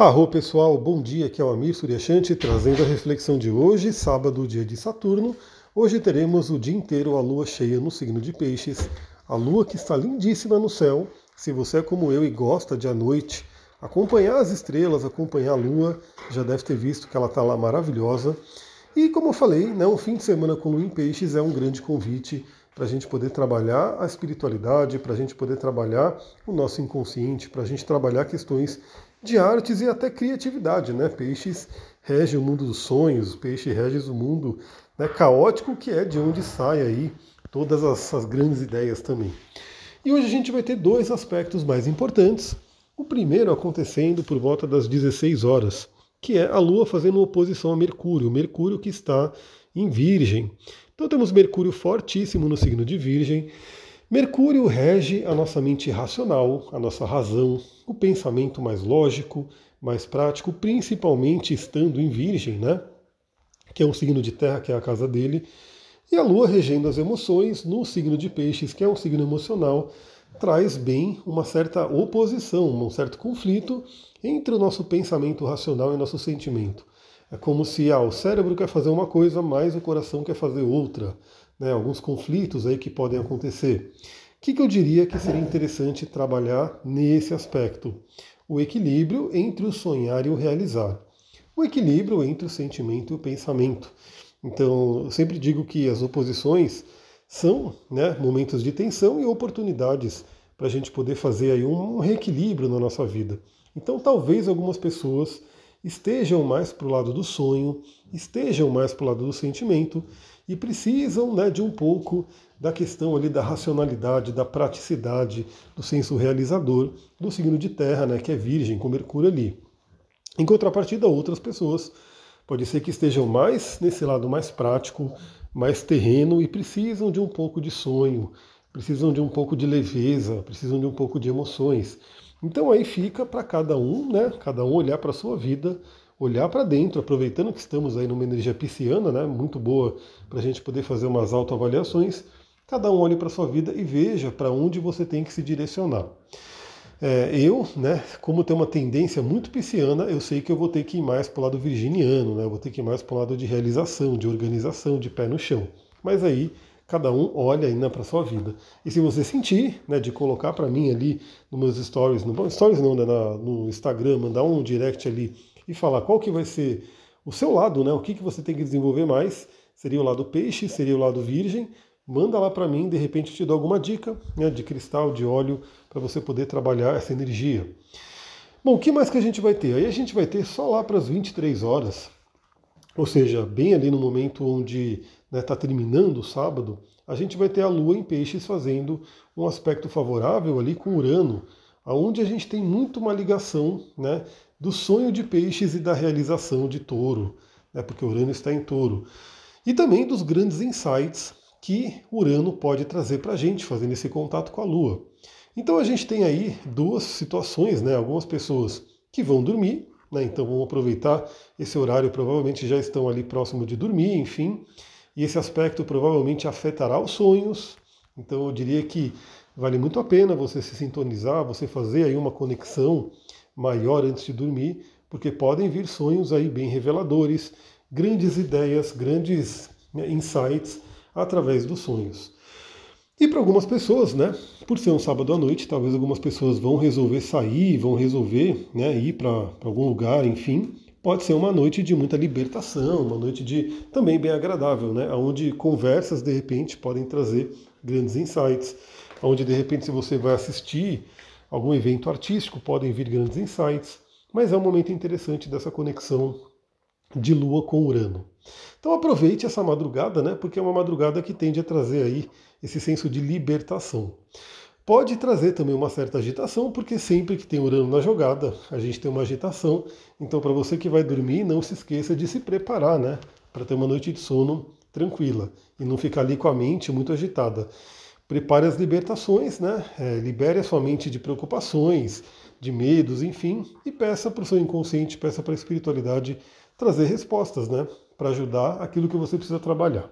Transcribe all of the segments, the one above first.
Arro pessoal, bom dia, aqui é o Amir Suryashanti trazendo a reflexão de hoje, sábado, dia de Saturno. Hoje teremos o dia inteiro a lua cheia no signo de Peixes, a lua que está lindíssima no céu. Se você é como eu e gosta de à noite acompanhar as estrelas, acompanhar a lua, já deve ter visto que ela está lá maravilhosa. E como eu falei, né, um fim de semana com lua em Peixes é um grande convite para a gente poder trabalhar a espiritualidade, para a gente poder trabalhar o nosso inconsciente, para a gente trabalhar questões de artes e até criatividade, né? Peixes rege o mundo dos sonhos, peixe rege o mundo né, caótico que é de onde sai aí todas as, as grandes ideias também. E hoje a gente vai ter dois aspectos mais importantes. O primeiro acontecendo por volta das 16 horas, que é a Lua fazendo oposição a Mercúrio, Mercúrio que está em Virgem. Então temos Mercúrio fortíssimo no signo de Virgem. Mercúrio rege a nossa mente racional, a nossa razão, o pensamento mais lógico, mais prático, principalmente estando em Virgem, né? Que é um signo de terra, que é a casa dele. E a Lua regendo as emoções no signo de Peixes, que é um signo emocional, traz bem uma certa oposição, um certo conflito entre o nosso pensamento racional e nosso sentimento. É como se ah, o cérebro quer fazer uma coisa, mas o coração quer fazer outra. Né? Alguns conflitos aí que podem acontecer. O que, que eu diria que seria interessante trabalhar nesse aspecto? O equilíbrio entre o sonhar e o realizar. O equilíbrio entre o sentimento e o pensamento. Então, eu sempre digo que as oposições são né, momentos de tensão e oportunidades para a gente poder fazer aí um reequilíbrio na nossa vida. Então, talvez algumas pessoas estejam mais para o lado do sonho, estejam mais para o lado do sentimento e precisam né, de um pouco da questão ali da racionalidade, da praticidade, do senso realizador do signo de terra, né, que é virgem, com Mercúrio ali. Em contrapartida, outras pessoas pode ser que estejam mais nesse lado mais prático, mais terreno e precisam de um pouco de sonho, precisam de um pouco de leveza, precisam de um pouco de emoções. Então aí fica para cada um, né? Cada um olhar para a sua vida, olhar para dentro, aproveitando que estamos aí numa energia pisciana, né? Muito boa para a gente poder fazer umas autoavaliações. Cada um olhe para a sua vida e veja para onde você tem que se direcionar. É, eu, né, como tenho uma tendência muito pisciana, eu sei que eu vou ter que ir mais para o lado virginiano, né, eu vou ter que ir mais para o lado de realização, de organização, de pé no chão. Mas aí cada um olha ainda para sua vida. E se você sentir, né, de colocar para mim ali nos meus stories, no stories não, né, no Instagram, mandar um direct ali e falar qual que vai ser o seu lado, né, o que, que você tem que desenvolver mais, seria o lado peixe, seria o lado virgem, manda lá para mim, de repente te dou alguma dica né, de cristal, de óleo, para você poder trabalhar essa energia. Bom, o que mais que a gente vai ter? Aí a gente vai ter só lá para as 23 horas, ou seja, bem ali no momento onde está né, tá terminando o sábado, a gente vai ter a Lua em Peixes fazendo um aspecto favorável ali com Urano, aonde a gente tem muito uma ligação né, do sonho de Peixes e da realização de Touro, né, porque Urano está em Touro, e também dos grandes insights que Urano pode trazer para a gente, fazendo esse contato com a Lua. Então a gente tem aí duas situações, né? Algumas pessoas que vão dormir, né? Então vão aproveitar esse horário, provavelmente já estão ali próximo de dormir, enfim. E esse aspecto provavelmente afetará os sonhos. Então eu diria que vale muito a pena você se sintonizar, você fazer aí uma conexão maior antes de dormir, porque podem vir sonhos aí bem reveladores, grandes ideias, grandes né, insights através dos sonhos. E para algumas pessoas, né, por ser um sábado à noite, talvez algumas pessoas vão resolver sair, vão resolver né, ir para algum lugar, enfim. Pode ser uma noite de muita libertação, uma noite de também bem agradável, né, onde conversas de repente podem trazer grandes insights, onde de repente se você vai assistir algum evento artístico podem vir grandes insights. Mas é um momento interessante dessa conexão de Lua com Urano. Então aproveite essa madrugada, né? Porque é uma madrugada que tende a trazer aí esse senso de libertação. Pode trazer também uma certa agitação, porque sempre que tem Urano na jogada, a gente tem uma agitação. Então, para você que vai dormir, não se esqueça de se preparar, né? Para ter uma noite de sono tranquila e não ficar ali com a mente muito agitada. Prepare as libertações, né? É, libere a sua mente de preocupações, de medos, enfim, e peça para o seu inconsciente, peça para a espiritualidade trazer respostas, né? Para ajudar aquilo que você precisa trabalhar.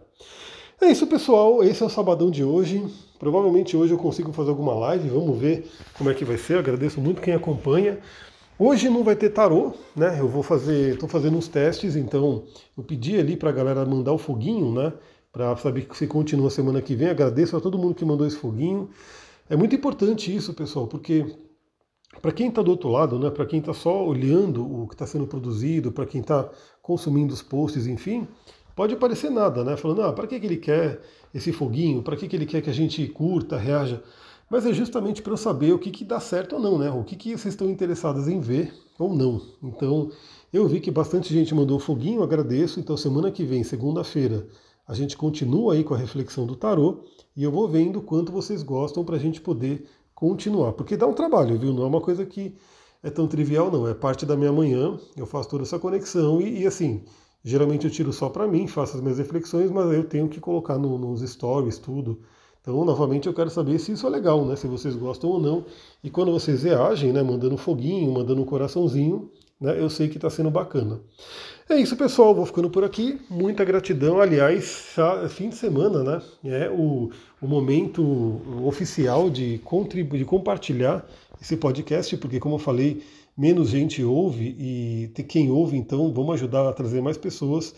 É isso, pessoal. Esse é o sabadão de hoje. Provavelmente hoje eu consigo fazer alguma live. Vamos ver como é que vai ser. agradeço muito quem acompanha. Hoje não vai ter tarô, né? Eu vou fazer, estou fazendo uns testes, então eu pedi ali para a galera mandar o foguinho, né? Para saber que se continua semana que vem. Agradeço a todo mundo que mandou esse foguinho. É muito importante isso, pessoal, porque para quem está do outro lado, né? Para quem está só olhando o que está sendo produzido, para quem está consumindo os posts, enfim, pode parecer nada, né? Falando, ah, para que, que ele quer esse foguinho? Para que, que ele quer que a gente curta, reaja? Mas é justamente para eu saber o que, que dá certo ou não, né? O que, que vocês estão interessados em ver ou não. Então, eu vi que bastante gente mandou foguinho, agradeço. Então, semana que vem, segunda-feira, a gente continua aí com a reflexão do tarô e eu vou vendo quanto vocês gostam para a gente poder continuar. Porque dá um trabalho, viu? Não é uma coisa que é tão trivial, não. É parte da minha manhã, eu faço toda essa conexão e, e assim, geralmente eu tiro só para mim, faço as minhas reflexões, mas eu tenho que colocar no, nos stories, tudo. Então, novamente, eu quero saber se isso é legal, né? Se vocês gostam ou não. E quando vocês reagem, né? Mandando foguinho, mandando um coraçãozinho, né? Eu sei que está sendo bacana. É isso, pessoal. Vou ficando por aqui. Muita gratidão. Aliás, fim de semana, né? É o, o momento oficial de, contribuir, de compartilhar esse podcast, porque, como eu falei, menos gente ouve e quem ouve, então, vamos ajudar a trazer mais pessoas,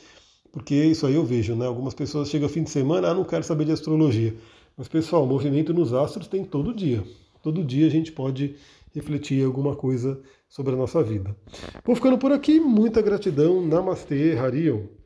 porque isso aí eu vejo, né? Algumas pessoas chegam fim de semana, ah, não quero saber de astrologia. Mas, pessoal, movimento nos astros tem todo dia. Todo dia a gente pode refletir alguma coisa sobre a nossa vida. Vou ficando por aqui. Muita gratidão. Namastê, Harion.